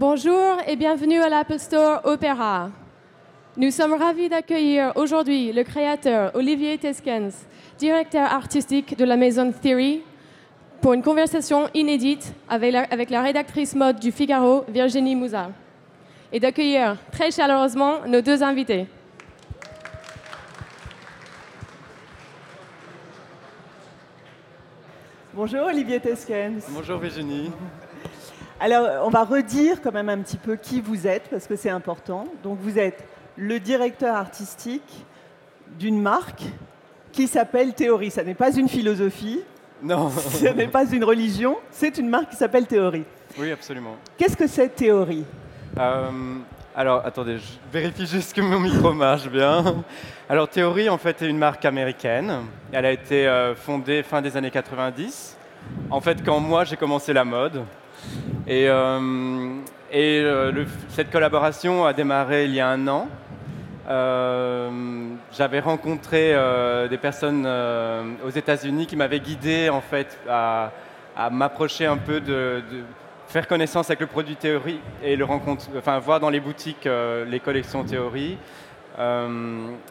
Bonjour et bienvenue à l'Apple Store Opéra. Nous sommes ravis d'accueillir aujourd'hui le créateur Olivier Teskens, directeur artistique de la maison Theory, pour une conversation inédite avec la, avec la rédactrice mode du Figaro, Virginie Mouza, et d'accueillir très chaleureusement nos deux invités. Bonjour Olivier Teskens. Bonjour Virginie. Alors, on va redire quand même un petit peu qui vous êtes, parce que c'est important. Donc, vous êtes le directeur artistique d'une marque qui s'appelle Théorie. Ça n'est pas une philosophie, Non. ce n'est pas une religion, c'est une marque qui s'appelle Théorie. Oui, absolument. Qu'est-ce que c'est Théorie? Euh, alors, attendez, je vérifie juste que mon micro marche bien. Alors, Theory, en fait, est une marque américaine. Elle a été euh, fondée fin des années 90. En fait, quand moi, j'ai commencé la mode. Et, euh, euh, cette collaboration a démarré il y a un an. Euh, J'avais rencontré des personnes aux États-Unis qui m'avaient guidé en fait à, m'approcher un peu de, faire connaissance avec le produit théorie et le rencontre, enfin voir dans les boutiques les collections théorie.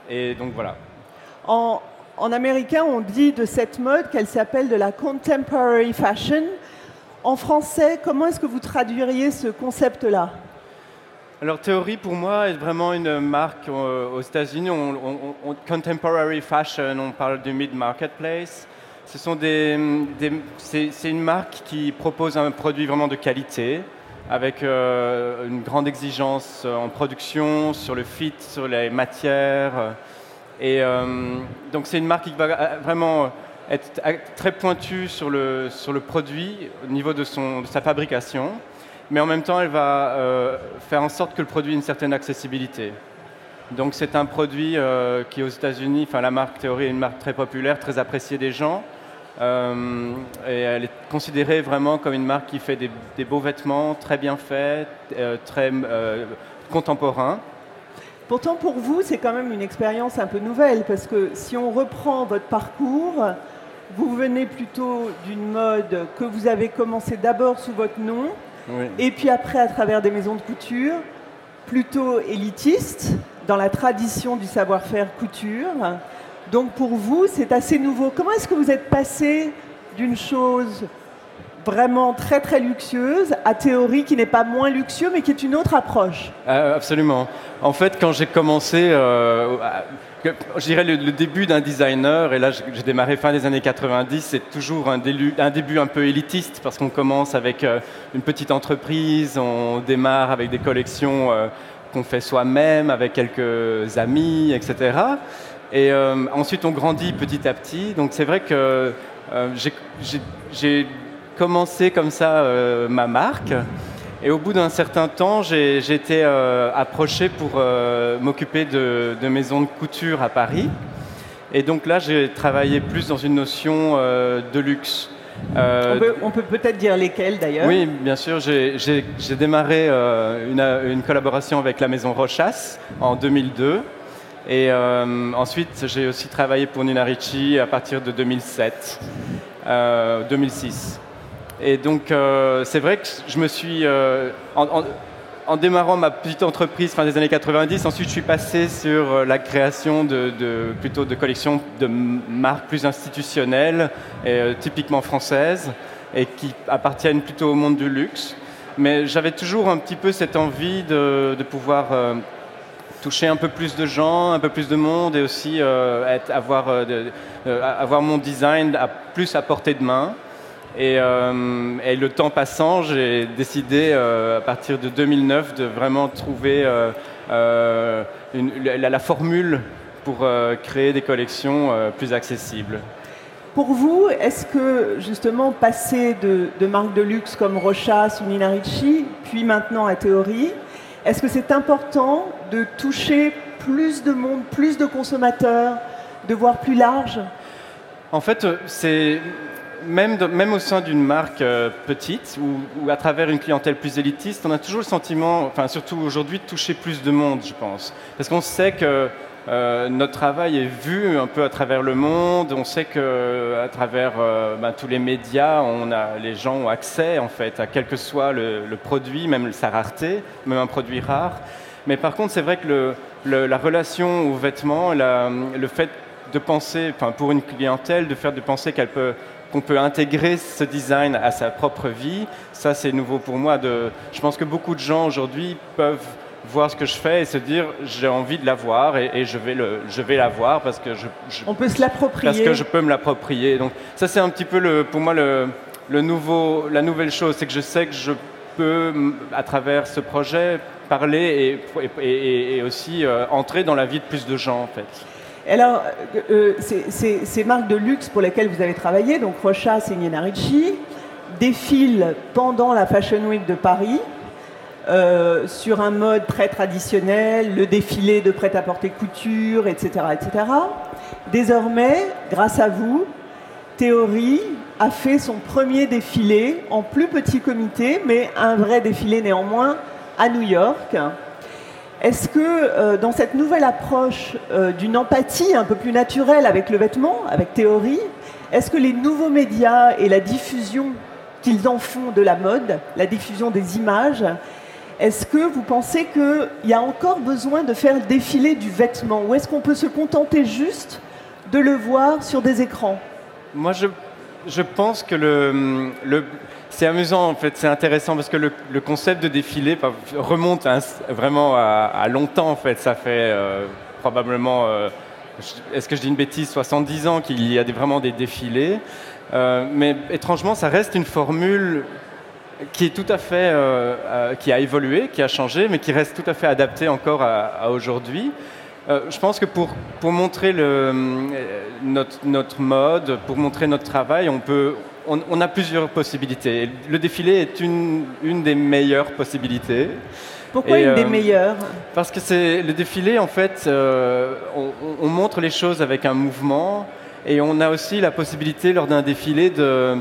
Et donc voilà. en américain, on dit de cette mode qu'elle s'appelle de la contemporary fashion. En français, comment est-ce que vous traduiriez ce concept-là? Alors Theory pour moi est vraiment une marque euh, aux États-Unis. On, on- on- contemporary fashion, on parle du mid marketplace. Ce sont des, c'est, une marque qui propose un produit vraiment de qualité, avec euh, une grande exigence euh, en production, sur le fit, sur les matières. Et donc c'est une marque qui va vraiment être très pointue sur le, sur le produit au niveau de, son, de sa fabrication mais en même temps, elle va euh, faire en sorte que le produit ait une certaine accessibilité. Donc c'est un produit euh, qui aux États-Unis, enfin la marque Theory est une marque très populaire, très appréciée des gens. Euh, et elle est considérée vraiment comme une marque qui fait des, des beaux vêtements très bien faits, euh, très euh, contemporains. Pourtant, pour vous, c'est quand même une expérience un peu nouvelle, parce que si on reprend votre parcours, vous venez plutôt d'une mode que vous avez commencé d'abord sous votre nom, Oui. et puis après à travers des maisons de couture, plutôt élitiste, dans la tradition du savoir-faire couture. Donc pour vous, c'est assez nouveau. Comment est-ce que vous êtes passé d'une chose vraiment très très luxueuse à théorie qui n'est pas moins luxueux, mais qui est une autre approche Euh, absolument. En fait, quand j'ai commencé, euh, je dirais le, début d'un designer, et là j'ai démarré fin des années 90, c'est toujours un, début un peu élitiste parce qu'on commence avec euh, une petite entreprise, on démarre avec des collections qu'on fait soi-même, avec quelques amis, etc. Et ensuite on grandit petit à petit. Donc c'est vrai que j'ai commencé comme ça euh, ma marque. Et au bout d'un certain temps, j'ai été euh, approché pour euh, m'occuper de, de maisons de couture à Paris. Et donc là, j'ai travaillé plus dans une notion euh, de luxe. On peut- peut-être dire lesquels d'ailleurs. oui, bien sûr. J'ai démarré une, une collaboration avec la maison Rochas en 2002. Et ensuite, j'ai aussi travaillé pour Nina Ricci à partir de 2007, euh, 2006. Et donc, euh, c'est vrai que je me suis, euh, en, démarrant ma petite entreprise fin des années 90, ensuite je suis passé sur euh, la création de, plutôt de collections de marques plus institutionnelles, et, typiquement françaises, et qui appartiennent plutôt au monde du luxe. Mais j'avais toujours un petit peu cette envie de, de pouvoir toucher un peu plus de gens, un peu plus de monde, et aussi avoir, avoir mon design plus à portée de main. Et, euh, et le temps passant, j'ai décidé euh, à partir de 2009 de vraiment trouver euh, une- la, la formule pour créer des collections plus accessibles. Pour vous, est-ce que justement passer de, de marques de luxe comme Rochas ou Nina Ricci, puis maintenant à Théorie, est-ce que c'est important de toucher plus de monde, plus de consommateurs, de voir plus large? En fait, c'est même, au sein d'une marque euh, petite ou, à travers une clientèle plus élitiste, on a toujours le sentiment, enfin surtout aujourd'hui, de toucher plus de monde, je pense. Parce qu'on sait que euh, notre travail est vu un peu à travers le monde. On sait que à travers euh, ben, tous les médias, on a, les gens ont accès en fait à quel que soit le, produit, même sa rareté, même un produit rare. Mais par contre, c'est vrai que la relation aux vêtements, le fait de penser, enfin pour une clientèle, de faire de penser qu'elle peut qu'on peut intégrer ce design à sa propre vie, ça c'est nouveau pour moi. De, je pense que beaucoup de gens aujourd'hui peuvent voir ce que je fais et se dire j'ai envie de l'avoir et, et je vais le je vais l'avoir parce que je, on peut se l'approprier. parce que je peux me l'approprier. Donc ça c'est un petit peu le pour moi le, le nouveau la nouvelle chose c'est que je sais que je peux à travers ce projet parler et, et, aussi euh, entrer dans la vie de plus de gens en fait alors, euh, ces marques de luxe pour lesquelles vous avez travaillé, donc Rocha, Signena Ricci, défilent pendant la Fashion Week de Paris. Euh, sur un mode très traditionnel, le défilé de prêt-à-porter couture, etc., etc. Désormais, grâce à vous, Théorie a fait son premier défilé en plus petit comité, mais un vrai défilé néanmoins à New York. Est-ce que euh, dans cette nouvelle approche euh, d'une empathie un peu plus naturelle avec le vêtement, avec Théorie, est-ce que les nouveaux médias et la diffusion qu'ils en font de la mode, la diffusion des images, est-ce que vous pensez qu'il y a encore besoin de faire défiler du vêtement Ou est-ce qu'on peut se contenter juste de le voir sur des écrans? Moi, je, pense que le c'est amusant, en fait, c'est intéressant parce que le, concept de défilé remonte vraiment à, longtemps, en fait. Ça fait euh, probablement, euh, est-ce que je dis une bêtise, 70 ans qu'il y a vraiment des défilés. Euh, mais étrangement, ça reste une formule qui est tout à fait, qui a évolué, qui a changé, mais qui reste tout à fait adapté encore à, aujourd'hui. Je pense que pour, pour montrer notre, notre, mode, pour montrer notre travail, on, peut, on, a plusieurs possibilités. Le défilé est une, une des meilleures possibilités. Pourquoi une des meilleures? Parce que c'est le défilé, en fait, on, on, montre les choses avec un mouvement, et on a aussi la possibilité lors d'un défilé de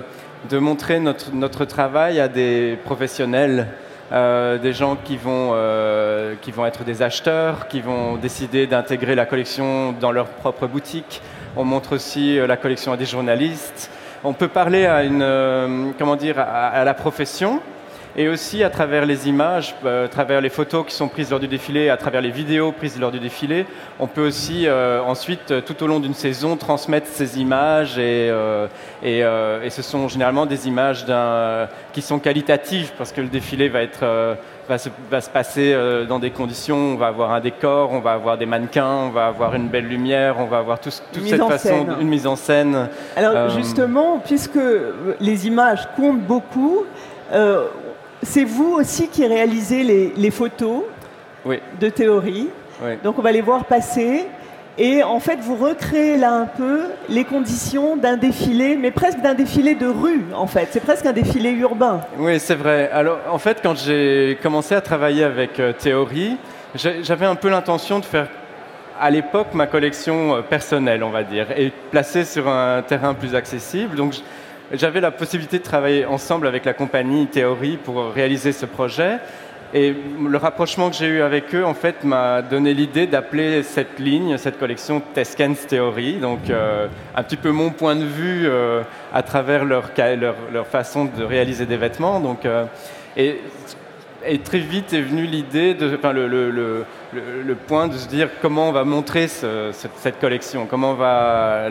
de montrer notre, notre travail à des professionnels, euh, des gens qui vont, euh, qui vont être des acheteurs, qui vont décider d'intégrer la collection dans leur propre boutique. On montre aussi euh, la collection à des journalistes. On peut parler à, une, comment dire, à la profession et aussi à travers les images, euh, à travers les photos qui sont prises lors du défilé, à travers les vidéos prises lors du défilé, on peut aussi euh, ensuite, euh, tout au long d'une saison, transmettre ces images et, ce sont généralement des images qui sont qualitatives parce que le défilé va être va se, va se, passer dans des conditions, on va avoir un décor, on va avoir des mannequins, on va avoir une belle lumière, on va avoir tout, toute cette façon, une mise en scène. Alors justement, puisque les images comptent beaucoup, c'est vous aussi qui réalisez les, photos de théorie. Donc on va les voir passer. Et en fait, vous recréez là un peu les conditions d'un défilé, mais presque d'un défilé de rue, en fait. C'est presque un défilé urbain. Oui, c'est vrai. Alors, en fait, quand j'ai commencé à travailler avec euh, Théorie, j'avais un peu l'intention de faire, à l'époque, ma collection euh, personnelle, on va dire, et placer sur un terrain plus accessible. Donc, j'avais la possibilité de travailler ensemble avec la compagnie Théorie pour réaliser ce projet. Et le rapprochement que j'ai eu avec eux, en fait, m'a donné l'idée d'appeler cette ligne, cette collection Teskens Theory, donc euh, un petit peu mon point de vue euh, à travers leur, façon de réaliser des vêtements. Donc, euh, et, très vite est venue l'idée, le, point de se dire comment on va montrer cette, collection, comment on va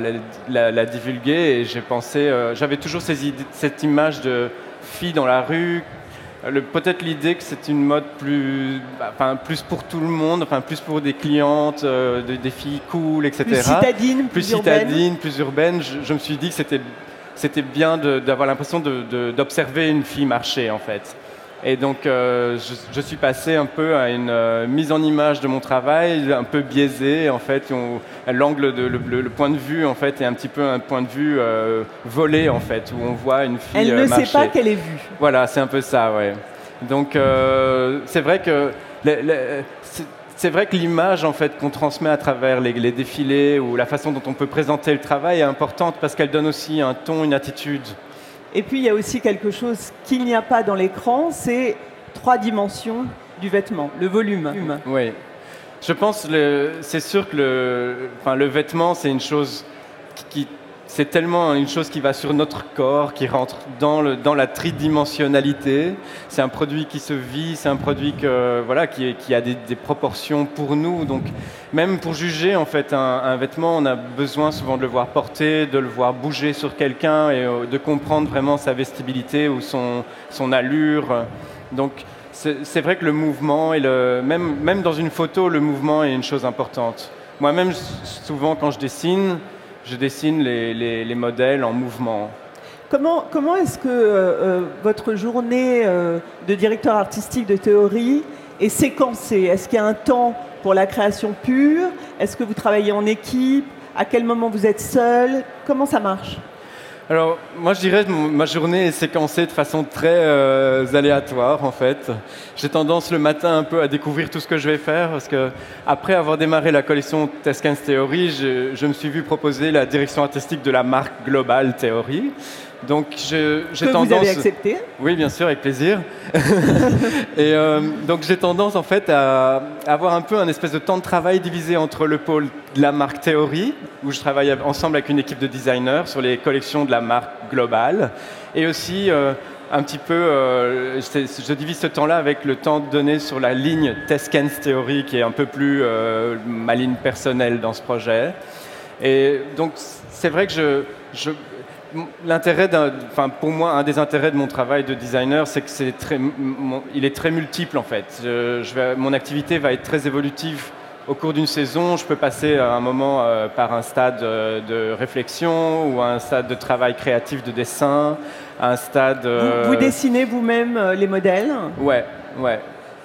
la, divulguer. Et j'ai pensé, j'avais toujours cette image de fille dans la rue. Peut-être l'idée que c'est une mode plus, enfin, plus pour tout le monde, enfin, plus pour des clientes, euh, des filles cool, etc. Plus citadine, plus, citadine, plus urbaine. Je, je, me suis dit que c'était, c'était bien d'avoir l'impression d'observer une fille marcher, en fait. Et donc, euh, je, suis passé un peu à une euh, mise en image de mon travail, un peu biaisé. En fait, l'angle, le, point de vue, en fait, est un petit peu un point de vue euh, volé, en fait, où on voit une fille Elle ne sait pas qu'elle est vue. Voilà, c'est un peu ça, ouais. Donc, c'est vrai que c'est vrai que l'image en fait qu'on transmet à travers les, les, défilés ou la façon dont on peut présenter le travail est importante parce qu'elle donne aussi un ton, une attitude et puis il y a aussi quelque chose qu'il n'y a pas dans l'écran, c'est trois dimensions du vêtement, le volume. Oui. Je pense, c'est sûr que le vêtement, c'est une chose qui, c'est tellement une chose qui va sur notre corps, qui rentre dans, le, dans la tridimensionnalité. C'est un produit qui se vit, c'est un produit que, voilà, qui, a des, des, proportions pour nous. Donc, même pour juger en fait un, un, vêtement, on a besoin souvent de le voir porter, de le voir bouger sur quelqu'un et euh, de comprendre vraiment sa vestibilité ou son, son allure. Donc, c'est vrai que le mouvement, et le, même, même dans une photo, le mouvement est une chose importante. Moi-même, souvent, quand je dessine, je dessine les, les, les modèles en mouvement. Comment, comment est-ce que euh, votre journée euh, de directeur artistique de théorie est séquencée? Est-ce qu'il y a un temps pour la création pure? Est-ce que vous travaillez en équipe? À quel moment vous êtes seul? Comment ça marche? Alors, moi, je dirais que ma journée est séquencée de façon très euh, aléatoire, en fait. J'ai tendance le matin un peu à découvrir tout ce que je vais faire, parce que après avoir démarré la collection Teskens Theory, je, je, me suis vu proposer la direction artistique de la marque Global Theory. Donc, j'ai tendance. Vous avez accepté Oui, bien sûr, avec plaisir. et euh, donc, j'ai tendance en fait à avoir un peu un espèce de temps de travail divisé entre le pôle de la marque Theory, où je travaille ensemble avec une équipe de designers sur les collections de la marque globale, et aussi euh, un petit peu, euh, je divise ce temps-là avec le temps donné sur la ligne Teskens Theory, qui est un peu plus ma ligne personnelle dans ce projet. Et donc, c'est vrai que je, je l'intérêt enfin pour moi un des intérêts de mon travail de designer c'est que c'est très mon, il est très multiple en fait. Je, je vais, mon activité va être très évolutive au cours d'une saison. Je peux passer à un moment euh, par un stade euh, de réflexion ou un stade de travail créatif de dessin un stade euh... vous, vous, dessinez vous-même euh, les modèles? Ouais ouais.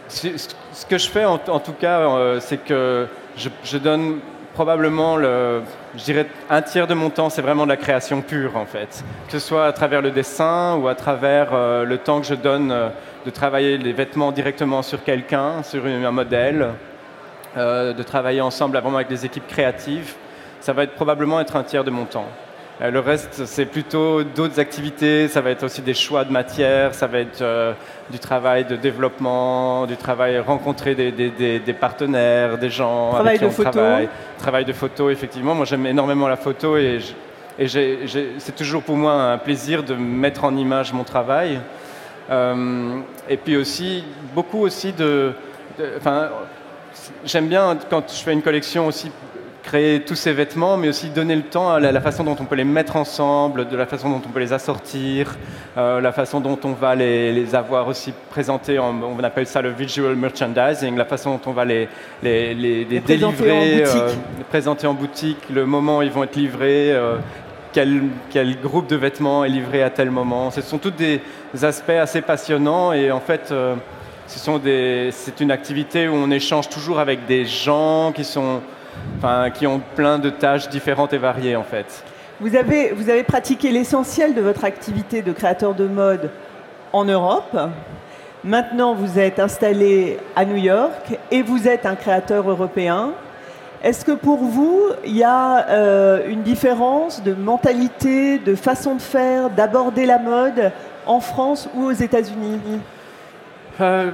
Ce, ce que je fais en, en tout cas euh, c'est que je, je donne probablement, le, je dirais, un tiers de mon temps, c'est vraiment de la création pure, en fait. Que ce soit à travers le dessin ou à travers euh, le temps que je donne euh, de travailler les vêtements directement sur quelqu'un, sur un modèle, euh, de travailler ensemble avec des équipes créatives. Ça va probablement être un tiers de mon temps. Euh, le reste, c'est plutôt d'autres activités. Ça va être aussi des choix de matière. Ça va être euh, du travail de développement, du travail rencontrer des, des, des, des partenaires, des gens travail avec qui de on photo. travaille. Travail de photo, effectivement. Moi, j'aime énormément la photo et, et c'est toujours pour moi un plaisir de mettre en image mon travail. Euh, et puis aussi, beaucoup aussi de... Enfin, j'aime bien quand je fais une collection aussi créer tous ces vêtements, mais aussi donner le temps à la, la, façon dont on peut les mettre ensemble, de la façon dont on peut les assortir, euh, la façon dont on va les, les avoir aussi présentés, en, on appelle ça le visual merchandising, la façon dont on va les, les, les, délivrer, euh, présenter en boutique, le moment où ils vont être livrés. Euh, quel, quel, groupe de vêtements est livré à tel moment. Ce sont tous des aspects assez passionnants et en fait, c'est une activité où on échange toujours avec des gens qui sont enfin, qui ont plein de tâches différentes et variées en fait. Vous avez, vous avez pratiqué l'essentiel de votre activité de créateur de mode en Europe. Maintenant, vous êtes installé à New York et vous êtes un créateur européen. Est-ce que pour vous, il y a euh, une différence de mentalité, de façon de faire, d'aborder la mode en France ou aux États-Unis? Euh,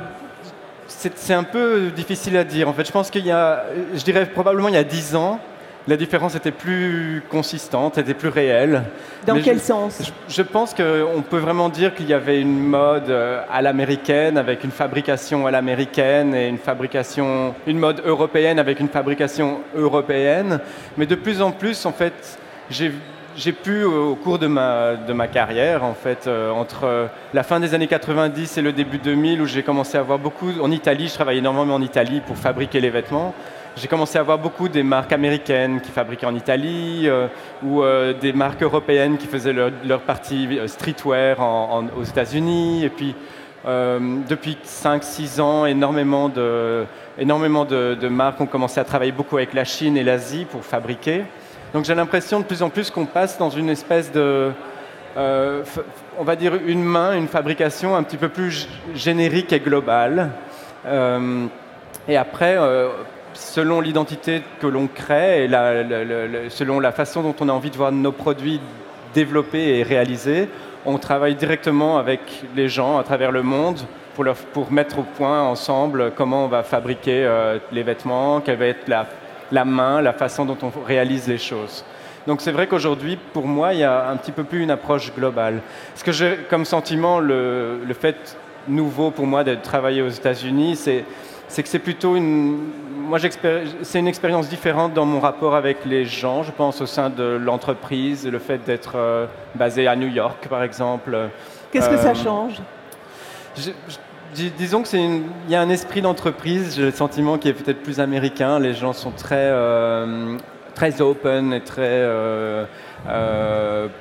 c'est un peu difficile à dire. En fait, je pense qu'il y a, je dirais probablement il y a dix ans, la différence était plus consistante, était plus réelle. Dans Mais quel je, sens? je, je, pense qu'on peut vraiment dire qu'il y avait une mode euh, à l'américaine avec une fabrication à l'américaine et une fabrication, une mode européenne avec une fabrication européenne. Mais de plus en plus, en fait, j'ai j'ai pu, au cours de ma, carrière, en fait, euh, entre la fin des années 90 et le début 2000, où j'ai commencé à avoir beaucoup, en Italie, je travaillais énormément en Italie pour fabriquer les vêtements, j'ai commencé à avoir beaucoup des marques américaines qui fabriquaient en Italie, euh, ou euh, des marques européennes qui faisaient leur, partie streetwear aux États-Unis, et puis euh, depuis 5-6 ans, énormément, de marques ont commencé à travailler beaucoup avec la Chine et l'Asie pour fabriquer. Donc j'ai l'impression de plus en plus qu'on passe dans une espèce de, euh, on va dire une main, une fabrication un petit peu plus générique et globale. Euh, et après, euh, selon l'identité que l'on crée et selon la façon dont on a envie de voir nos produits développés et réalisés, on travaille directement avec les gens à travers le monde pour, mettre au point ensemble comment on va fabriquer les vêtements, quelle va être la, la, main, la façon dont on réalise les choses. Donc c'est vrai qu'aujourd'hui, pour moi, il y a un petit peu plus une approche globale. Ce que j'ai comme sentiment, le, le fait nouveau pour moi de travailler aux États-Unis, c'est que c'est plutôt une, moi c'est une expérience différente dans mon rapport avec les gens, je pense au sein de l'entreprise, le fait d'être euh, basé à New York par exemple. Qu'est-ce que ça euh, Disons qu'il y a un esprit d'entreprise, j'ai le sentiment qui est peut-être plus américain, les gens sont très, euh, très open et très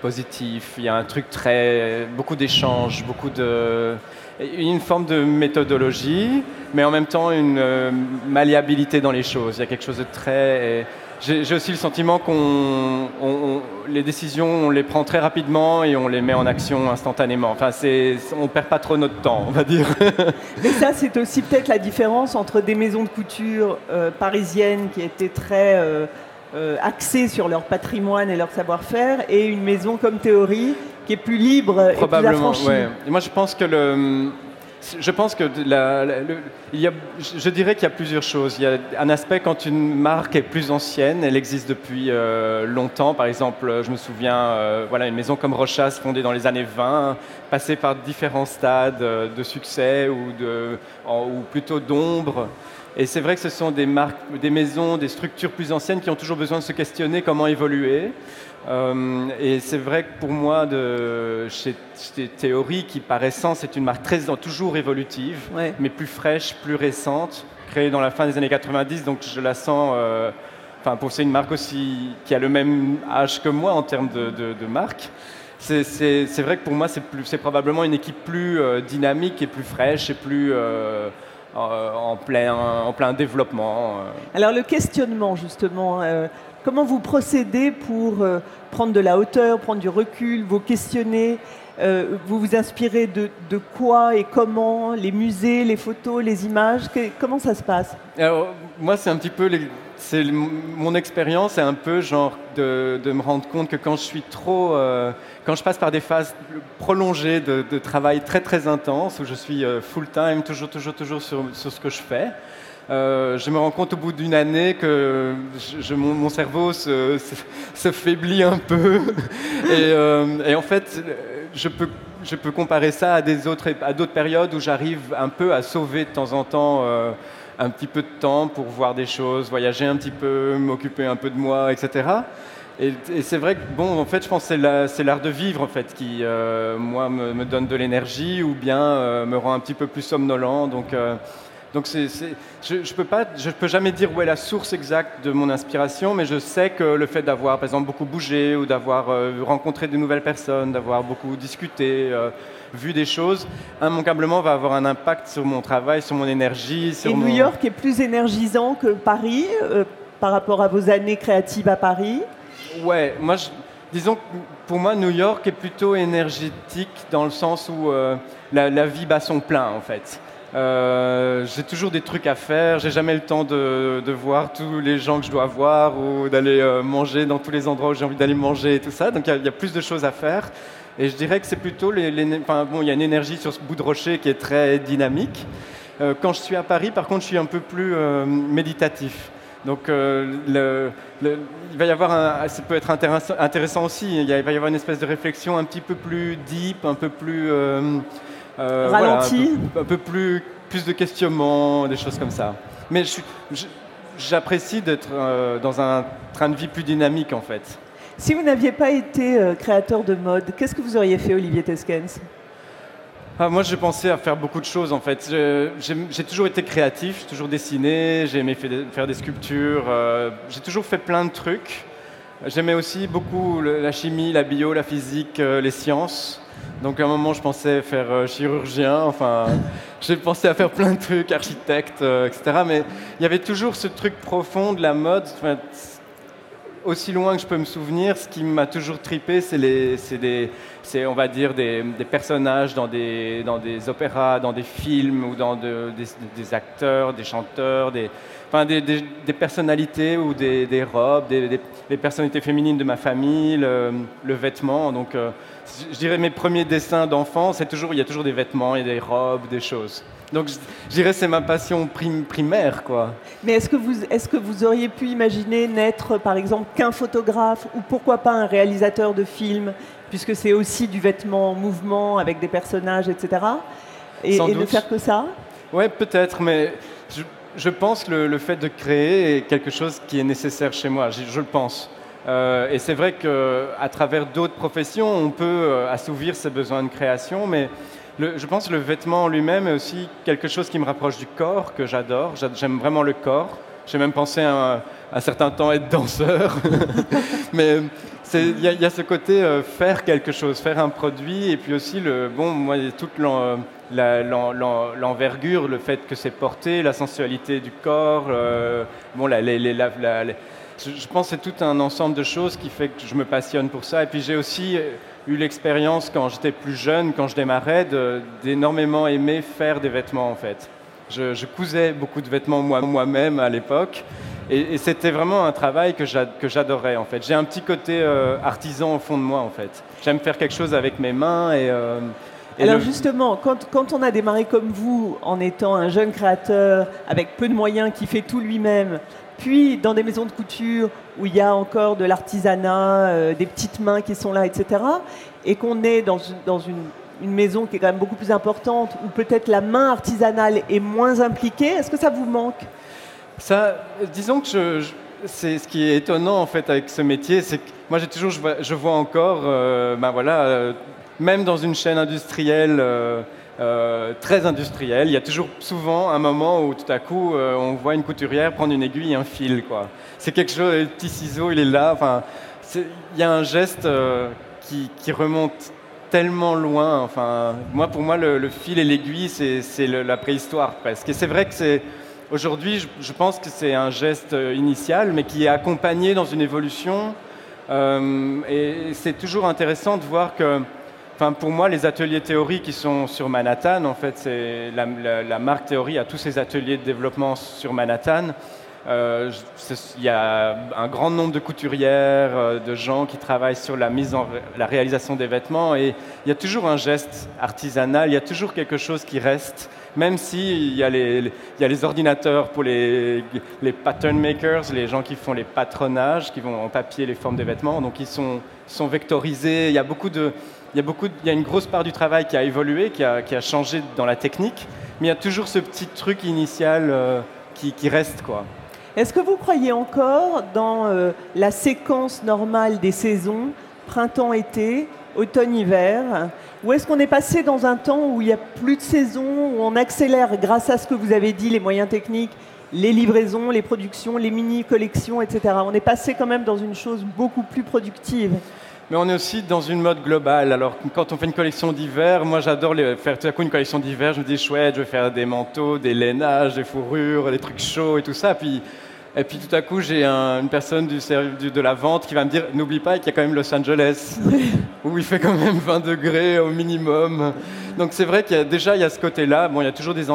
positifs, il y a un truc très, beaucoup d'échanges, beaucoup de une forme de méthodologie, mais en même temps une euh, malléabilité dans les choses. Il y a quelque chose de très... J'ai aussi le sentiment qu'on les décisions, on les prend très rapidement et on les met en action instantanément. Enfin, on ne perd pas trop notre temps, on va dire. Mais ça, c'est aussi peut-être la différence entre des maisons de couture euh, parisiennes qui étaient très euh, axées sur leur patrimoine et leur savoir-faire et une maison comme Théorie qui est plus libre Probablement, et plus Moi, je pense que le, je pense que il y a, je dirais qu'il y a plusieurs choses. Il y a un aspect quand une marque est plus ancienne, elle existe depuis euh, longtemps. Par exemple, je me souviens, euh, voilà, une maison comme Rochas, fondée dans les années 20, passée par différents stades euh, de succès ou, de, ou plutôt d'ombre. Et c'est vrai que ce sont des marques, des maisons, des structures plus anciennes qui ont toujours besoin de se questionner comment évoluer. Euh, et c'est vrai que pour moi, de, chez, Théorie, qui par essence est une marque très, toujours évolutive, mais plus fraîche, plus récente, créée dans la fin des années 90, donc je la sens. Euh, enfin, pour c'est une marque aussi qui a le même âge que moi en termes de, de, marque. C'est vrai que pour moi, c'est probablement une équipe plus euh, dynamique et plus fraîche et plus en, plein, en plein développement. Alors le questionnement, justement, comment vous procédez pour prendre de la hauteur, prendre du recul, vous questionner, euh, vous vous inspirez de, quoi et comment Les musées, les photos, les images Comment ça se passe? Moi, c'est un petit peu... c'est mon expérience, c'est un peu genre de, me rendre compte que quand je suis trop... Euh, quand je passe par des phases prolongées de, travail très très intense, où je suis euh, full-time, toujours, toujours, toujours sur ce que je fais, euh, je me rends compte au bout d'une année que mon, cerveau se, faiblit un peu. Euh, et, en fait, je peux, je peux comparer ça à d'autres périodes où j'arrive un peu à sauver de temps en temps euh, un petit peu de temps pour voir des choses, voyager un petit peu, m'occuper un peu de moi, etc. Et, c'est vrai que, bon, en fait, je pense que c'est l'art de vivre, en fait, qui, moi, me, me, donne de l'énergie ou bien me rend un petit peu plus somnolent. Donc, donc je ne peux, pas, je peux jamais dire où est la source exacte de mon inspiration, mais je sais que le fait d'avoir, par exemple, beaucoup bougé ou d'avoir euh, rencontré de nouvelles personnes, d'avoir beaucoup discuté, euh, vu des choses, immanquablement va avoir un impact sur mon travail, sur mon énergie. Et New York est plus énergisant que Paris euh, par rapport à vos années créatives à Paris? Ouais, moi, disons que pour moi, New York est plutôt énergétique dans le sens où la, la vie bat son plein, en fait. Euh, j'ai toujours des trucs à faire, j'ai jamais le temps de, voir tous les gens que je dois voir ou d'aller euh, manger dans tous les endroits où j'ai envie d'aller manger et tout ça. Donc il y, a plus de choses à faire. Et je dirais que c'est plutôt bon, il y a une énergie sur ce bout de rocher qui est très dynamique. Euh, quand je suis à Paris, par contre, je suis un peu plus méditatif. Donc il va y avoir un, ça peut être intéressant aussi. Il, va y avoir une espèce de réflexion un petit peu plus deep, un peu plus euh, Ralenti un, peu, plus, plus de questionnements, des choses comme ça. Mais j'apprécie d'être euh, dans un train de vie plus dynamique en fait. Si vous n'aviez pas été euh, créateur de mode, qu'est-ce que vous auriez fait, Olivier Teskens? Ah, moi, j'ai pensé à faire beaucoup de choses en fait. J'ai toujours été créatif, j'ai toujours dessiné, j'ai aimé faire des sculptures, j'ai toujours fait plein de trucs. J'aimais aussi beaucoup la chimie, la bio, la physique, les sciences. Donc à un moment, je pensais faire euh, chirurgien, enfin, j'ai pensé à faire plein de trucs, architecte, euh, etc. Mais il y avait toujours ce truc profond de la mode. aussi loin que je peux me souvenir, ce qui m'a toujours tripé, c'est des, on va dire, des, personnages dans des, dans des opéras, dans des films ou dans des, acteurs, des chanteurs, des, enfin, des, personnalités ou des, robes, des, personnalités féminines de ma famille, le, vêtement. Donc, euh, je dirais mes premiers dessins d'enfant, c'est toujours, il y a toujours des vêtements, et des robes, des choses. Donc je dirais c'est ma passion primaire quoi. Mais est-ce que, vous, est que vous auriez pu imaginer n'être par exemple qu'un photographe ou pourquoi pas un réalisateur de films puisque c'est aussi du vêtement en mouvement avec des personnages etc. Et, et ne faire que ça? Ouais peut-être mais je, pense que le, fait de créer est quelque chose qui est nécessaire chez moi, je, le pense. Euh, et c'est vrai qu'à travers d'autres professions, on peut euh, assouvir ses besoins de création, mais je pense que le vêtement en lui-même est aussi quelque chose qui me rapproche du corps, que j'adore. J'aime vraiment le corps. J'ai même pensé à, un certain temps être danseur. Mais il y, a ce côté euh, faire quelque chose, faire un produit, et puis aussi, le, bon, moi, toute l'envergure, le fait que c'est porté, la sensualité du corps, euh, bon, la, je pense que c'est tout un ensemble de choses qui fait que je me passionne pour ça. Et puis j'ai aussi eu l'expérience quand j'étais plus jeune, quand je démarrais, d'énormément aimer faire des vêtements en fait. Je, cousais beaucoup de vêtements moi-même à l'époque. Et, c'était vraiment un travail que j'adorais en fait. J'ai un petit côté euh, artisan au fond de moi en fait. J'aime faire quelque chose avec mes mains et. Euh, Alors justement, quand, quand, on a démarré comme vous, en étant un jeune créateur, avec peu de moyens, qui fait tout lui-même, puis dans des maisons de couture où il y a encore de l'artisanat, euh, des petites mains qui sont là, etc., et qu'on est dans, dans une, une, maison qui est quand même beaucoup plus importante, où peut-être la main artisanale est moins impliquée, est-ce que ça vous manque? Ça, disons que je, c'est ce qui est étonnant en fait avec ce métier, c'est que moi j'ai toujours, je vois, encore, euh, ben voilà, euh, même dans une chaîne industrielle. Euh, très industriel. Il y a toujours souvent un moment où tout à coup on voit une couturière prendre une aiguille et un fil. Quoi. C'est quelque chose, le petit ciseau, il est là. Enfin, il y a un geste qui, remonte tellement loin. Enfin, moi, pour moi, le, fil et l'aiguille, c'est la préhistoire presque. Et c'est vrai que c'est aujourd'hui, je, pense que c'est un geste initial, mais qui est accompagné dans une évolution. et c'est toujours intéressant de voir que Enfin, pour moi, les ateliers théorie qui sont sur Manhattan, en fait, c'est la, marque Théorie a tous ses ateliers de développement sur Manhattan. Euh, il y a un grand nombre de couturières, euh, de gens qui travaillent sur la mise en la réalisation des vêtements, et il y a toujours un geste artisanal, il y a toujours quelque chose qui reste, même s'il y, a les, y a les ordinateurs pour les, les pattern makers, les gens qui font les patronages, qui vont en papier les formes des vêtements, donc ils sont, sont vectorisés. Il y a beaucoup de il y, a beaucoup, il y a une grosse part du travail qui a évolué, qui a, qui a, changé dans la technique, mais il y a toujours ce petit truc initial euh, qui, qui, reste. quoi. Est-ce que vous croyez encore dans euh, la séquence normale des saisons, printemps-été, automne-hiver Ou est-ce qu'on est passé dans un temps où il n'y a plus de saison, où on accélère grâce à ce que vous avez dit, les moyens techniques, les livraisons, les productions, les mini-collections, etc. On est passé quand même dans une chose beaucoup plus productive mais on est aussi dans une mode globale. Alors, quand on fait une collection d'hiver, moi j'adore faire tout à coup une collection d'hiver. Je me dis, chouette, je vais faire des manteaux, des lainages, des fourrures, des trucs chauds et tout ça. Puis, et puis tout à coup, j'ai une personne du, de la vente qui va me dire, n'oublie pas qu'il y a quand même Los Angeles, où il fait quand même 20 degrés au minimum. Donc c'est vrai qu'il y a déjà il y a ce côté-là. Bon, il y a toujours des,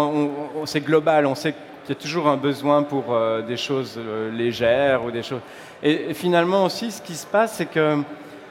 c'est global. On sait qu'il y a toujours un besoin pour euh, des choses euh, légères ou des choses. Et, et, finalement aussi, ce qui se passe, c'est que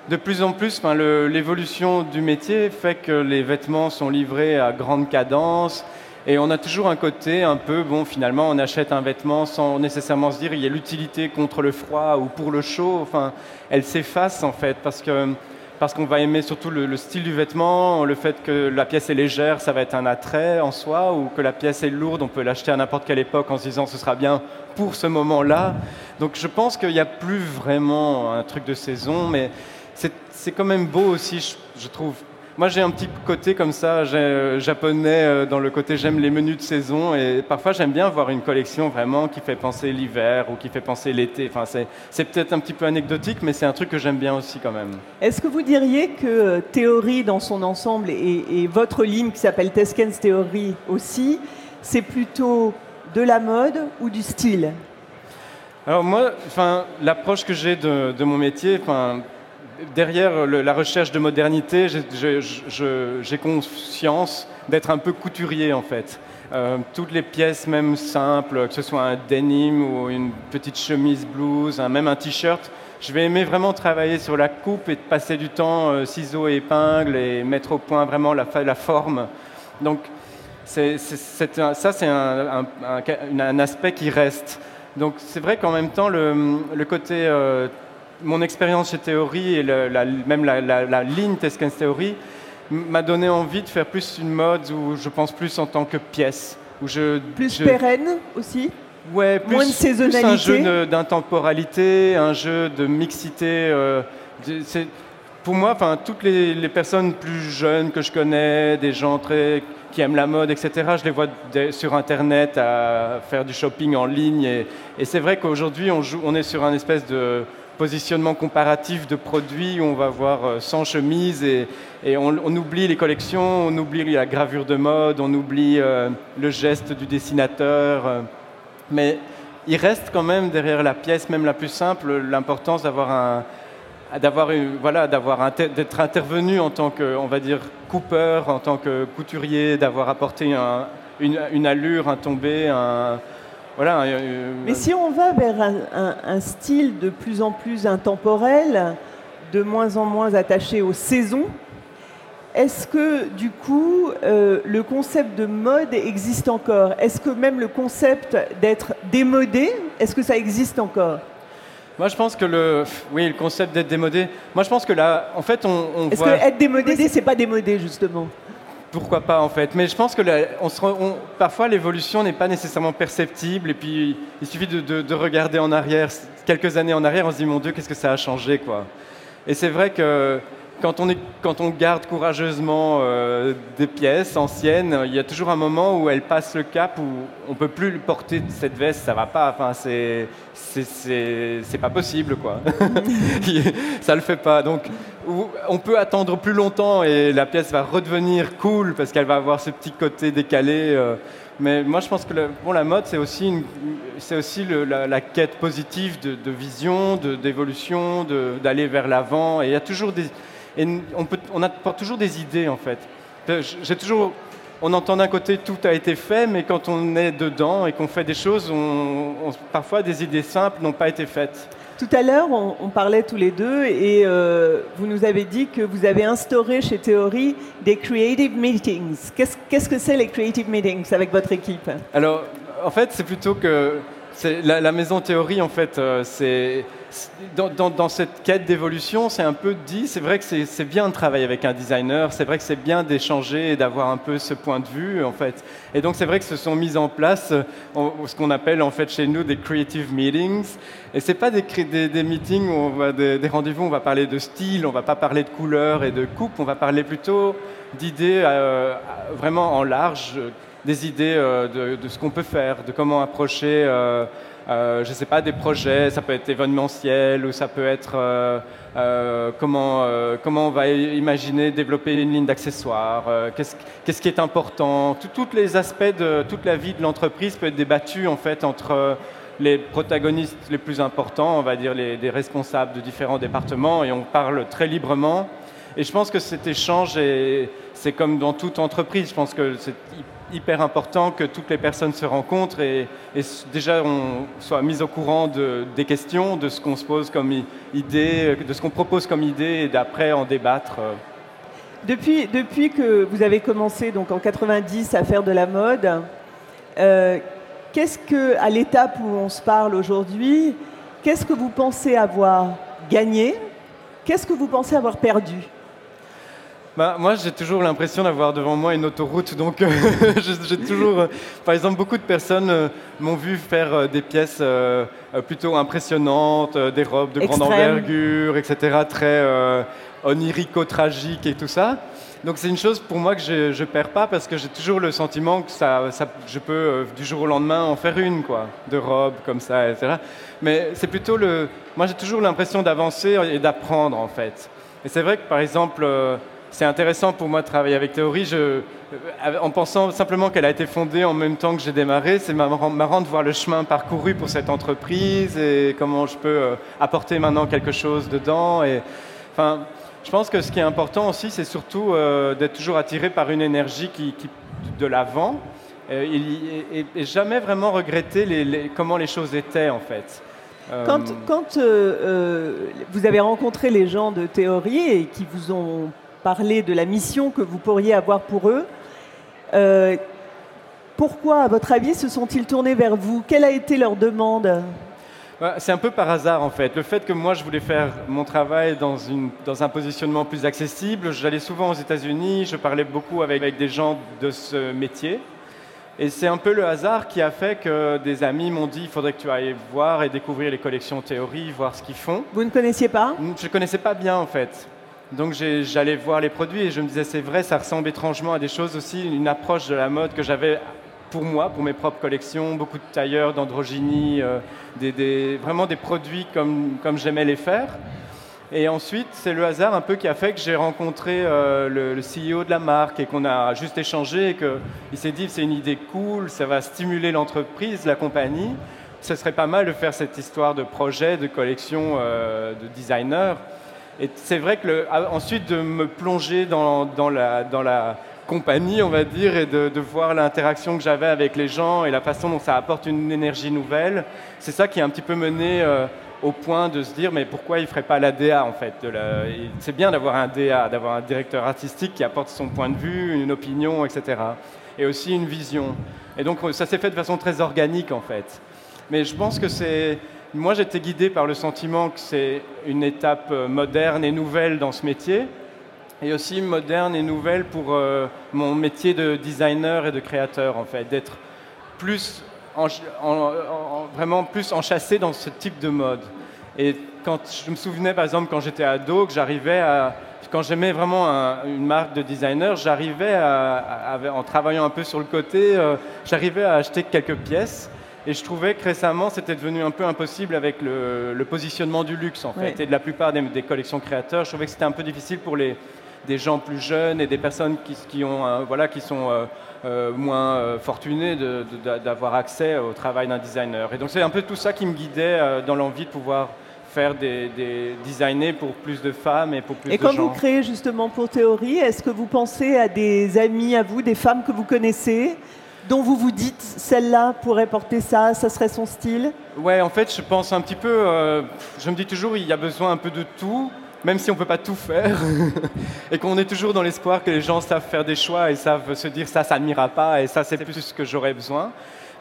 de plus en plus, l'évolution du métier fait que les vêtements sont livrés à grande cadence. Et on a toujours un côté un peu, bon, finalement, on achète un vêtement sans nécessairement se dire il y a l'utilité contre le froid ou pour le chaud. Enfin, elle s'efface en fait parce que parce qu'on va aimer surtout le, style du vêtement, le fait que la pièce est légère, ça va être un attrait en soi, ou que la pièce est lourde, on peut l'acheter à n'importe quelle époque en se disant ce sera bien pour ce moment-là. Donc je pense qu'il n'y a plus vraiment un truc de saison, mais c'est quand même beau aussi, je, trouve. Moi, j'ai un petit côté comme ça, euh, japonais, euh, dans le côté j'aime les menus de saison, et parfois j'aime bien voir une collection vraiment qui fait penser l'hiver ou qui fait penser l'été. Enfin, c'est peut-être un petit peu anecdotique, mais c'est un truc que j'aime bien aussi quand même. Est-ce que vous diriez que euh, Théorie dans son ensemble et, votre ligne qui s'appelle Teskens Theory aussi, c'est plutôt de la mode ou du style? Alors moi, l'approche que j'ai de, de, mon métier, enfin, derrière la recherche de modernité, j'ai conscience d'être un peu couturier en fait. Euh, toutes les pièces, même simples, que ce soit un denim ou une petite chemise blues, même un t-shirt, je vais aimer vraiment travailler sur la coupe et passer du temps euh, ciseaux et épingles et mettre au point vraiment la, forme. Donc, ça, c'est un, aspect qui reste. Donc c'est vrai qu'en même temps, le, le côté, euh, mon expérience chez Theory et la, même la, la, ligne Teskens Theory m'a donné envie de faire plus une mode où je pense plus en tant que pièce. Où je, plus pérenne aussi Ouais, plus, Moins de saisonnalité. un jeu d'intemporalité, un jeu de mixité. Euh, pour moi, enfin, toutes les, les, personnes plus jeunes que je connais, des gens très qui aiment la mode, etc. Je les vois sur Internet à faire du shopping en ligne. Et, c'est vrai qu'aujourd'hui, on, on est sur un espèce de positionnement comparatif de produits où on va voir 100 euh, chemises et, on, oublie les collections, on oublie la gravure de mode, on oublie euh, le geste du dessinateur. Euh. mais il reste quand même derrière la pièce, même la plus simple, l'importance d'avoir un, d'avoir voilà, d'avoir d'être intervenu en tant que, va dire, coupeur, en tant que couturier, d'avoir apporté une, allure, un tombé, un voilà. Mais si on va vers un, style de plus en plus intemporel, de moins en moins attaché aux saisons, est-ce que du coup euh, le concept de mode existe encore? Est-ce que même le concept d'être démodé, est-ce que ça existe encore? Moi, je pense que le, oui, le concept d'être démodé. Moi, je pense que là, en fait, on, on Est-ce que être démodé, c'est pas démodé justement? Pourquoi pas, en fait Mais je pense que parfois l'évolution n'est pas nécessairement perceptible. Et puis, il suffit de, de, regarder en arrière, quelques années en arrière, on se dit mon Dieu, qu'est-ce que ça a changé, quoi. Et c'est vrai que quand on, garde courageusement euh, des pièces anciennes, il y a toujours un moment où elles passent le cap où on peut plus porter cette veste, ça va pas. Enfin, c'est c'est pas possible, quoi. ça le fait pas. Donc, on peut attendre plus longtemps et la pièce va redevenir cool parce qu'elle va avoir ce petit côté décalé. Euh. mais moi, je pense que bon, la mode, c'est aussi, c'est aussi la, quête positive de, vision, d'évolution, d'aller vers l'avant. Et il y a toujours des on, apporte toujours des idées, en fait. J'ai toujours, on entend d'un côté tout a été fait, mais quand on est dedans et qu'on fait des choses, parfois des idées simples n'ont pas été faites. Tout à l'heure, on, parlait tous les deux et euh, vous nous avez dit que vous avez instauré chez Theory des creative meetings. Qu'est-ce que c'est les creative meetings avec votre équipe? Alors, en fait, c'est plutôt que la, la, maison Théorie, en fait, euh, c'est dans, cette quête d'évolution, c'est un peu dit, c'est vrai que c'est bien de travailler avec un designer, c'est vrai que c'est bien d'échanger et d'avoir un peu ce point de vue, en fait. Et donc, c'est vrai que se sont mis en place ce qu'on appelle, en fait, chez nous, des creative meetings. Et c'est pas des, des, meetings où on va, des, rendez-vous où on va parler de style, on va pas parler de couleur et de coupe, on va parler plutôt d'idées euh, vraiment en large, des idées euh, de, ce qu'on peut faire, de comment approcher... Euh, euh, je ne sais pas, des projets, ça peut être événementiel ou ça peut être euh, euh, comment, comment on va imaginer développer une ligne d'accessoires, qu'est-ce qui est important. Tous les aspects de toute la vie de l'entreprise peut être débattu en fait entre les protagonistes les plus importants, on va dire les, les, responsables de différents départements, et on parle très librement. Et je pense que cet échange, c'est comme dans toute entreprise, je pense que hyper important que toutes les personnes se rencontrent et, déjà on soit mis au courant de, des questions, de ce qu'on se pose comme idée, de ce qu'on propose comme idée et d'après en débattre. Depuis, depuis que vous avez commencé donc en 90 à faire de la mode, euh, qu'est-ce que, à l'étape où on se parle aujourd'hui, qu'est-ce que vous pensez avoir gagné? Qu'est-ce que vous pensez avoir perdu? Bah, moi, j'ai toujours l'impression d'avoir devant moi une autoroute. Donc, euh, j'ai toujours. Euh, par exemple, beaucoup de personnes euh, m'ont vu faire des pièces plutôt impressionnantes, des robes de grande envergure, etc., très onirico-tragiques et tout ça. Donc, c'est une chose pour moi que je ne perds pas parce que j'ai toujours le sentiment que ça, ça je peux du jour au lendemain en faire une, quoi, de robes comme ça, etc. Mais c'est plutôt le. Moi, j'ai toujours l'impression d'avancer et d'apprendre, en fait. Et c'est vrai que, par exemple c'est intéressant pour moi de travailler avec Théorie. Euh, en pensant simplement qu'elle a été fondée en même temps que j'ai démarré, c'est marrant de voir le chemin parcouru pour cette entreprise et comment je peux euh, apporter maintenant quelque chose dedans. Et, enfin, je pense que ce qui est important aussi, c'est surtout euh, d'être toujours attiré par une énergie qui, de l'avant et, jamais vraiment regretter comment les choses étaient en fait. Quand vous avez rencontré les gens de théorie et qui vous ont parler de la mission que vous pourriez avoir pour eux. Euh, pourquoi, à votre avis, se sont-ils tournés vers vous? Quelle a été leur demande? C'est un peu par hasard en fait. Le fait que moi je voulais faire mon travail dans, une, dans un positionnement plus accessible, j'allais souvent aux États-Unis, je parlais beaucoup avec, avec, des gens de ce métier. Et c'est un peu le hasard qui a fait que des amis m'ont dit il faudrait que tu ailles voir et découvrir les collections théorie, voir ce qu'ils font. Vous ne connaissiez pas? Je ne connaissais pas bien en fait. Donc j'allais voir les produits et je me disais c'est vrai, ça ressemble étrangement à des choses aussi, une approche de la mode que j'avais pour moi, pour mes propres collections, beaucoup de tailleurs, d'androgynie, euh, des, vraiment des produits comme, comme j'aimais les faire. Et ensuite, c'est le hasard un peu qui a fait que j'ai rencontré euh, le, CEO de la marque et qu'on a juste échangé et qu'il s'est dit c'est une idée cool, ça va stimuler l'entreprise, la compagnie. Ce serait pas mal de faire cette histoire de projet, de collection euh, de designers. Et c'est vrai que le, ensuite de me plonger dans, dans, la, dans la compagnie, on va dire, et de, voir l'interaction que j'avais avec les gens et la façon dont ça apporte une énergie nouvelle. C'est ça qui a un petit peu mené euh, au point de se dire, mais pourquoi il ne ferait pas la DA en fait C'est bien d'avoir un DA, d'avoir un directeur artistique qui apporte son point de vue, une opinion, etc. Et aussi une vision. Et donc ça s'est fait de façon très organique en fait. Mais je pense que c'est... Moi j'étais guidé par le sentiment que c'est une étape euh, moderne et nouvelle dans ce métier et aussi moderne et nouvelle pour euh, mon métier de designer et de créateur, en fait, d'être plus en, vraiment plus enchâssé dans ce type de mode. Et quand je me souvenais, par exemple, quand j'étais ado, que j'arrivais quand j'aimais vraiment une marque de designer, j'arrivais en travaillant un peu sur le côté, euh, j'arrivais à acheter quelques pièces. Et je trouvais que récemment, c'était devenu un peu impossible avec le, positionnement du luxe, en fait, et de la plupart des, des collections créateurs. Je trouvais que c'était un peu difficile pour les, des gens plus jeunes et des personnes qui, qui ont, euh, voilà, qui sont euh, euh, moins fortunées d'avoir accès au travail d'un designer. Et donc c'est un peu tout ça qui me guidait dans l'envie de pouvoir faire des, des, designer pour plus de femmes et pour plus et de gens. Et quand vous créez justement pour Théorie, est-ce que vous pensez à des amis à vous, des femmes que vous connaissez dont vous vous dites, celle-là pourrait porter ça, ça serait son style Ouais, en fait, je pense un petit peu, je me dis toujours, il y a besoin un peu de tout même si on ne peut pas tout faire, et qu'on est toujours dans l'espoir que les gens savent faire des choix et savent se dire ça, ça ne m'ira pas, et ça, c'est plus ce que j'aurais besoin.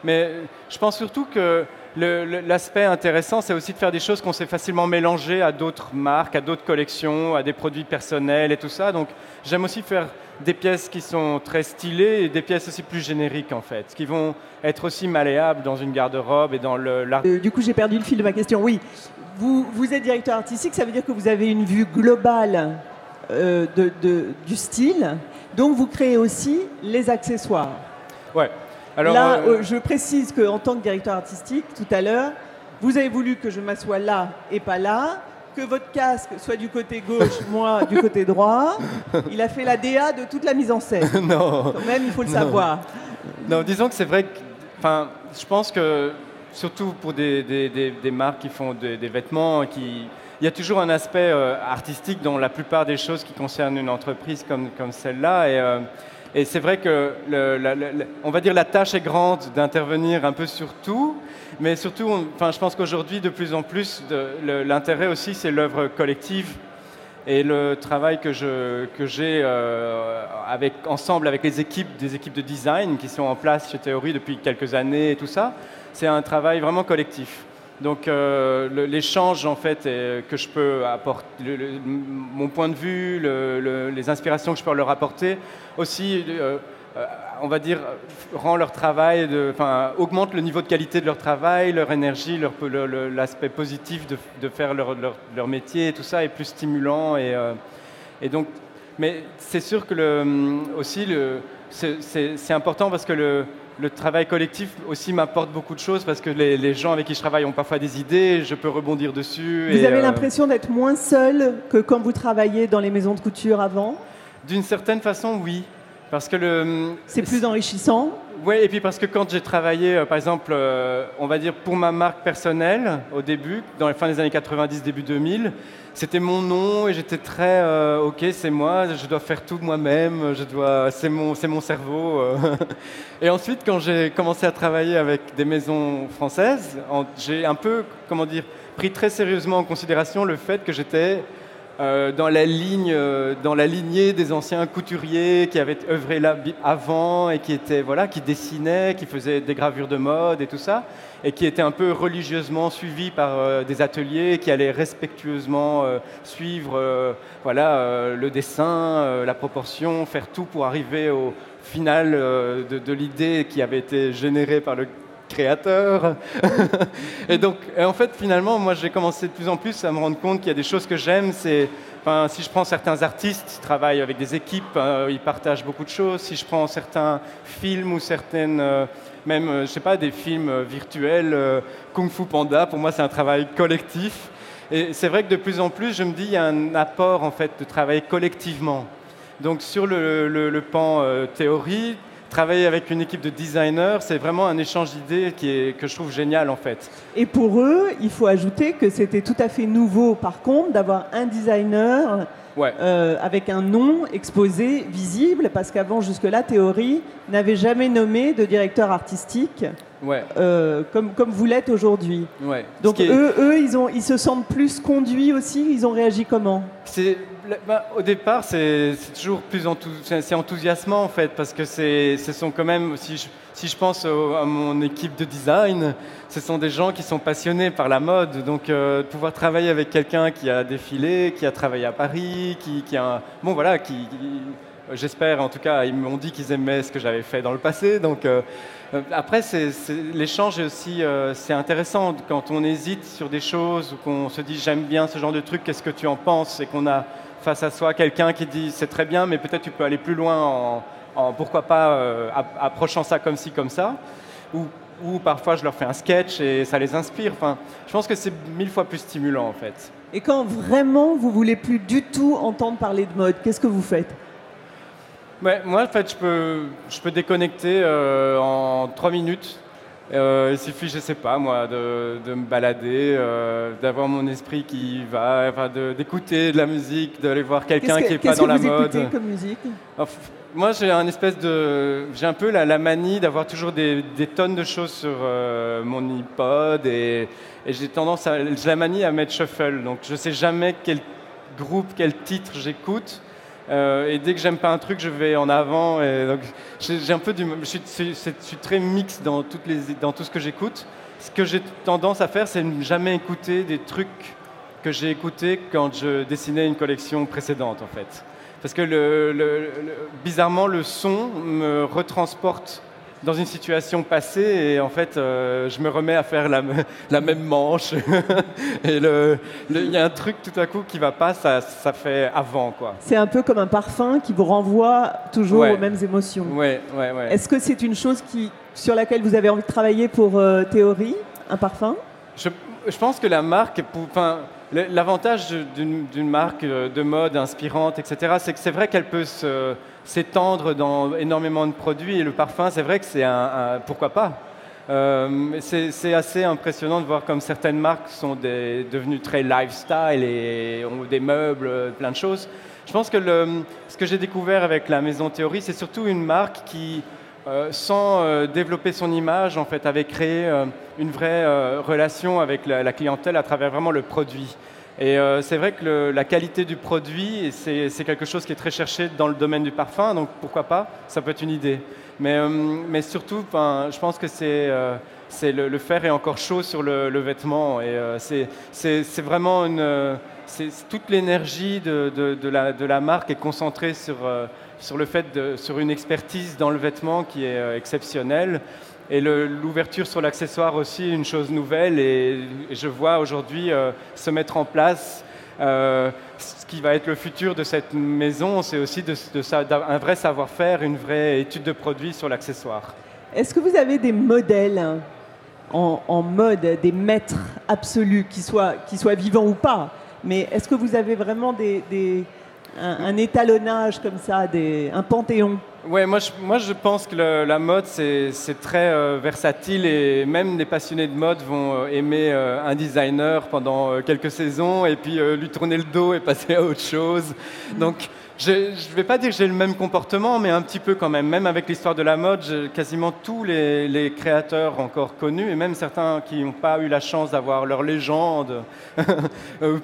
Mais je pense surtout que l'aspect intéressant, c'est aussi de faire des choses qu'on sait facilement mélanger à d'autres marques, à d'autres collections, à des produits personnels et tout ça. Donc j'aime aussi faire des pièces qui sont très stylées et des pièces aussi plus génériques en fait, qui vont être aussi malléables dans une garde-robe et dans le... Euh, du coup j'ai perdu le fil de ma question. Oui, vous, vous, êtes directeur artistique, ça veut dire que vous avez une vue globale euh, de, du style. Donc vous créez aussi les accessoires. Ouais. Alors, là, euh, je précise qu'en tant que directeur artistique, tout à l'heure, vous avez voulu que je m'assoie là et pas là, que votre casque soit du côté gauche, moi du côté droit. Il a fait la DA de toute la mise en scène. non. Quand même, il faut le savoir. Non, disons que c'est vrai que, enfin, je pense que surtout pour des, des, marques qui font des, vêtements, qui, il y a toujours un aspect euh, artistique dans la plupart des choses qui concernent une entreprise comme, comme celle-là. Et, euh, et c'est vrai que, le, on va dire, la tâche est grande d'intervenir un peu sur tout, mais surtout, enfin, je pense qu'aujourd'hui, de plus en plus, l'intérêt aussi, c'est l'œuvre collective et le travail que j'ai que euh, avec, ensemble avec les équipes, des équipes de design qui sont en place chez Théorie depuis quelques années et tout ça, c'est un travail vraiment collectif. Donc euh, l'échange en fait que je peux apporter, mon point de vue, les inspirations que je peux leur apporter, aussi, euh, euh, on va dire, rend leur travail, enfin augmente le niveau de qualité de leur travail, leur énergie, l'aspect positif de, faire leur, métier, tout ça est plus stimulant et, donc, mais c'est sûr que aussi c'est important parce que le le travail collectif aussi m'apporte beaucoup de choses parce que les, gens avec qui je travaille ont parfois des idées, je peux rebondir dessus. Vous avez euh, l'impression d'être moins seul que quand vous travailliez dans les maisons de couture avant? D'une certaine façon, oui. Parce que le. C'est plus enrichissant Oui, et puis parce que quand j'ai travaillé, euh, par exemple, euh, on va dire pour ma marque personnelle, au début, dans les fins des années 90, début 2000, c'était mon nom et j'étais très euh, ok c'est moi je dois faire tout moi-même je dois c'est mon c'est mon cerveau et ensuite quand j'ai commencé à travailler avec des maisons françaises j'ai un peu comment dire pris très sérieusement en considération le fait que j'étais dans, la ligne, dans la lignée des anciens couturiers qui avaient œuvré là avant et qui, étaient, voilà, qui dessinaient, qui faisaient des gravures de mode et tout ça, et qui étaient un peu religieusement suivis par des ateliers qui allaient respectueusement suivre voilà, le dessin, la proportion, faire tout pour arriver au final de l'idée qui avait été générée par le créateur. et donc, en fait, finalement, moi, j'ai commencé de plus en plus à me rendre compte qu'il y a des choses que j'aime. C'est, enfin, si je prends certains artistes, ils travaillent avec des équipes, euh, ils partagent beaucoup de choses. Si je prends certains films ou certaines, euh, même, euh, je sais pas, des films virtuels, Kung Fu Panda, pour moi, c'est un travail collectif. Et c'est vrai que de plus en plus, je me dis, il y a un apport, en fait, de travailler collectivement. Donc, sur le, le pan théorie, travailler avec une équipe de designers, c'est vraiment un échange d'idées qui est, que je trouve génial en fait. Et pour eux, il faut ajouter que c'était tout à fait nouveau par contre d'avoir un designer euh, avec un nom exposé, visible, parce qu'avant, jusque-là, Théorie n'avait jamais nommé de directeur artistique. Euh, comme, comme vous l'êtes aujourd'hui. Donc eux, eux ils, ont, ils se sentent plus conduits aussi, ils ont réagi comment? Bah, Au départ, c'est toujours plus enthousiasmant en fait, parce que ce sont quand même, si je, si je pense à mon équipe de design, ce sont des gens qui sont passionnés par la mode. Donc, euh, pouvoir travailler avec quelqu'un qui a défilé, qui a travaillé à Paris, qui, a. Bon, voilà, qui. J'espère, en tout cas, ils m'ont dit qu'ils aimaient ce que j'avais fait dans le passé. Donc, euh, euh, après, l'échange aussi, c'est intéressant quand on hésite sur des choses ou qu'on se dit j'aime bien ce genre de truc, qu'est-ce que tu en penses? Et qu'on a face à soi quelqu'un qui dit c'est très bien, mais peut-être tu peux aller plus loin en, en pourquoi pas approchant ça comme ci, comme ça. Ou ou parfois je leur fais un sketch et ça les inspire. Enfin, je pense que c'est mille fois plus stimulant en fait. Et quand vraiment vous voulez plus du tout entendre parler de mode, qu'est-ce que vous faites? Moi, en fait, je peux, je peux déconnecter euh, en trois minutes. Euh, il suffit, je sais pas, moi, de, de me balader, euh, d'avoir mon esprit qui va, enfin, d'écouter de, la musique, d'aller voir quelqu'un qui n'est pas dans la mode. Qu'est-ce que vous comme musique moi, j'ai un espèce de, j'ai un peu la, manie d'avoir toujours des, tonnes de choses sur euh, mon iPod et, j'ai tendance à, j'ai la manie à mettre shuffle. Donc, je sais jamais quel groupe, quel titre j'écoute. Euh, et dès que j'aime pas un truc, je vais en avant. J'ai un peu du, je suis, très mix dans tout ce que j'écoute. Ce que j'ai tendance à faire, c'est ne jamais écouter des trucs que j'ai écoutés quand je dessinais une collection précédente, en fait parce que bizarrement, le son me retransporte dans une situation passée et en fait, euh, je me remets à faire la, la même manche. et il y a un truc tout à coup qui va pas, ça, ça fait avant. quoi. C'est un peu comme un parfum qui vous renvoie toujours aux mêmes émotions. Ouais, ouais. Est-ce que c'est une chose qui, sur laquelle vous avez envie de travailler pour euh, Théorie, un parfum? Je, je, pense que la marque, enfin, L'avantage d'une marque euh, de mode inspirante, etc., c'est que c'est vrai qu'elle peut s'étendre dans énormément de produits. Et le parfum, c'est vrai que c'est un, Pourquoi pas euh, C'est assez impressionnant de voir comme certaines marques sont devenues très lifestyle et ont des meubles, plein de choses. Je pense que ce que j'ai découvert avec la Maison Théorie, c'est surtout une marque qui, euh, sans développer son image, en fait, avait créé une vraie euh, relation avec la, clientèle à travers vraiment le produit. Et euh, c'est vrai que la qualité du produit, c'est quelque chose qui est très cherché dans le domaine du parfum, donc pourquoi pas, ça peut être une idée. Mais, euh, surtout, je pense que c'est c'est le, fer est encore chaud sur le, vêtement et c'est vraiment toute l'énergie de, la, marque est concentrée sur, le fait sur une expertise dans le vêtement qui est exceptionnelle. Et l'ouverture sur l'accessoire aussi, une chose nouvelle. Et, je vois aujourd'hui euh, se mettre en place euh, ce qui va être le futur de cette maison. C'est aussi de, un vrai savoir-faire, une vraie étude de produit sur l'accessoire. Est-ce que vous avez des modèles en, mode, des maîtres absolus, qui soient, qui soient vivants ou pas? Mais est-ce que vous avez vraiment des, un, étalonnage comme ça, un panthéon Ouais, moi je, moi je pense que la mode c'est très euh, versatile et même les passionnés de mode vont euh, aimer euh, un designer pendant quelques saisons et puis lui tourner le dos et passer à autre chose. Donc je ne vais pas dire que j'ai le même comportement, mais un petit peu quand même. Même avec l'histoire de la mode, quasiment tous les, créateurs encore connus, et même certains qui n'ont pas eu la chance d'avoir leur légende euh,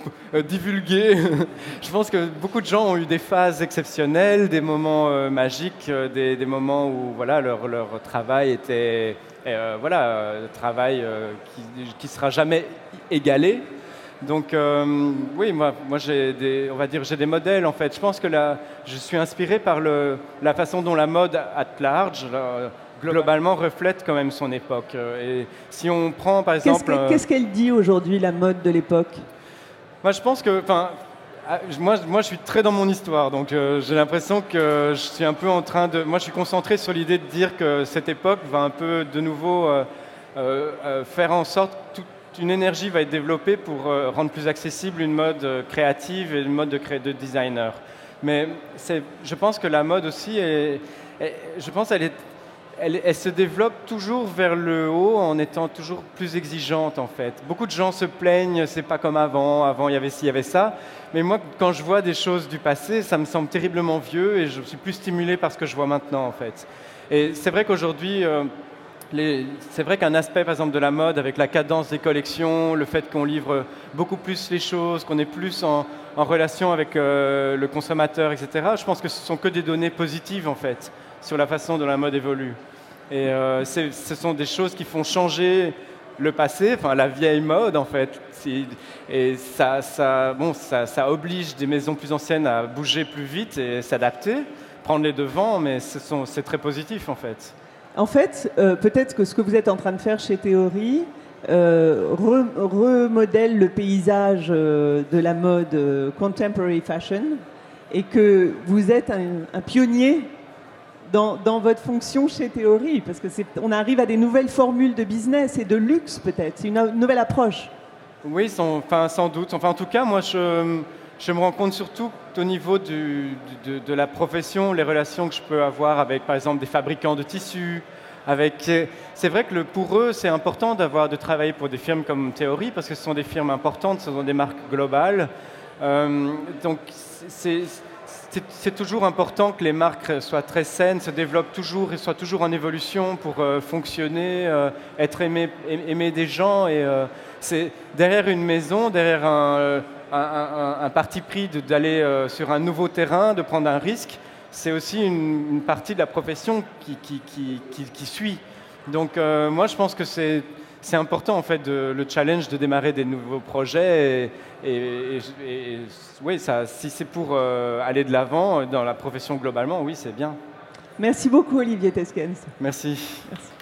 divulguée, je pense que beaucoup de gens ont eu des phases exceptionnelles, des moments euh, magiques, euh, des, moments où voilà, leur, leur travail était voilà, travail qui ne sera jamais égalé. Donc euh, oui, moi, moi j'ai des, on va dire, j'ai des modèles en fait. Je pense que là, je suis inspiré par le, la façon dont la mode at large, globalement, reflète quand même son époque. Et si on prend par exemple, euh, qu'est-ce qu'elle dit aujourd'hui la mode de l'époque? Moi, je pense que, enfin, ah, moi, moi, je suis très dans mon histoire, donc euh, j'ai l'impression que je suis un peu en train de. Moi, je suis concentré sur l'idée de dire que cette époque va un peu de nouveau faire en sorte tout, une énergie va être développée pour euh, rendre plus accessible une mode euh, créative et une mode de, de designer. Mais je pense que la mode aussi, je pense elle, se développe toujours vers le haut en étant toujours plus exigeante en fait. Beaucoup de gens se plaignent, c'est pas comme avant, avant il y avait ci, il y avait ça. Mais moi, quand je vois des choses du passé, ça me semble terriblement vieux et je suis plus stimulé par ce que je vois maintenant en fait. Et c'est vrai qu'aujourd'hui, euh, c'est vrai qu'un aspect, par exemple, de la mode, avec la cadence des collections, le fait qu'on livre beaucoup plus les choses, qu'on est plus en, relation avec euh, le consommateur, etc., je pense que ce sont que des données positives, en fait, sur la façon dont la mode évolue. Et euh, ce sont des choses qui font changer le passé, enfin la vieille mode, en fait. Et ça, bon, ça oblige des maisons plus anciennes à bouger plus vite et s'adapter, prendre les devants, mais c'est très positif, en fait. En fait, euh, peut-être que ce que vous êtes en train de faire chez Théorie euh, remodèle le paysage euh, de la mode contemporary fashion et que vous êtes un, pionnier dans, votre fonction chez Théorie, parce que on arrive à des nouvelles formules de business et de luxe peut-être. C'est une, nouvelle approche. Oui, sans, doute. Enfin, en tout cas, moi, je me rends compte surtout au niveau de, la profession, les relations que je peux avoir avec, par exemple, des fabricants de tissus. Avec, c'est vrai que pour eux, c'est important d'avoir de travailler pour des firmes comme Theory parce que ce sont des firmes importantes, ce sont des marques globales. Euh, donc, c'est toujours important que les marques soient très saines, se développent toujours et soient toujours en évolution pour euh, fonctionner, euh, être aimé des gens. Et c'est derrière une maison, derrière un un, parti pris d'aller euh, sur un nouveau terrain, de prendre un risque, c'est aussi une, partie de la profession qui, qui, suit. Donc euh, moi, je pense que c'est important en fait le challenge de démarrer des nouveaux projets. Et, oui, ça, si c'est pour euh, aller de l'avant dans la profession globalement, oui, c'est bien. Merci beaucoup, Olivier Teskens. Merci. Merci.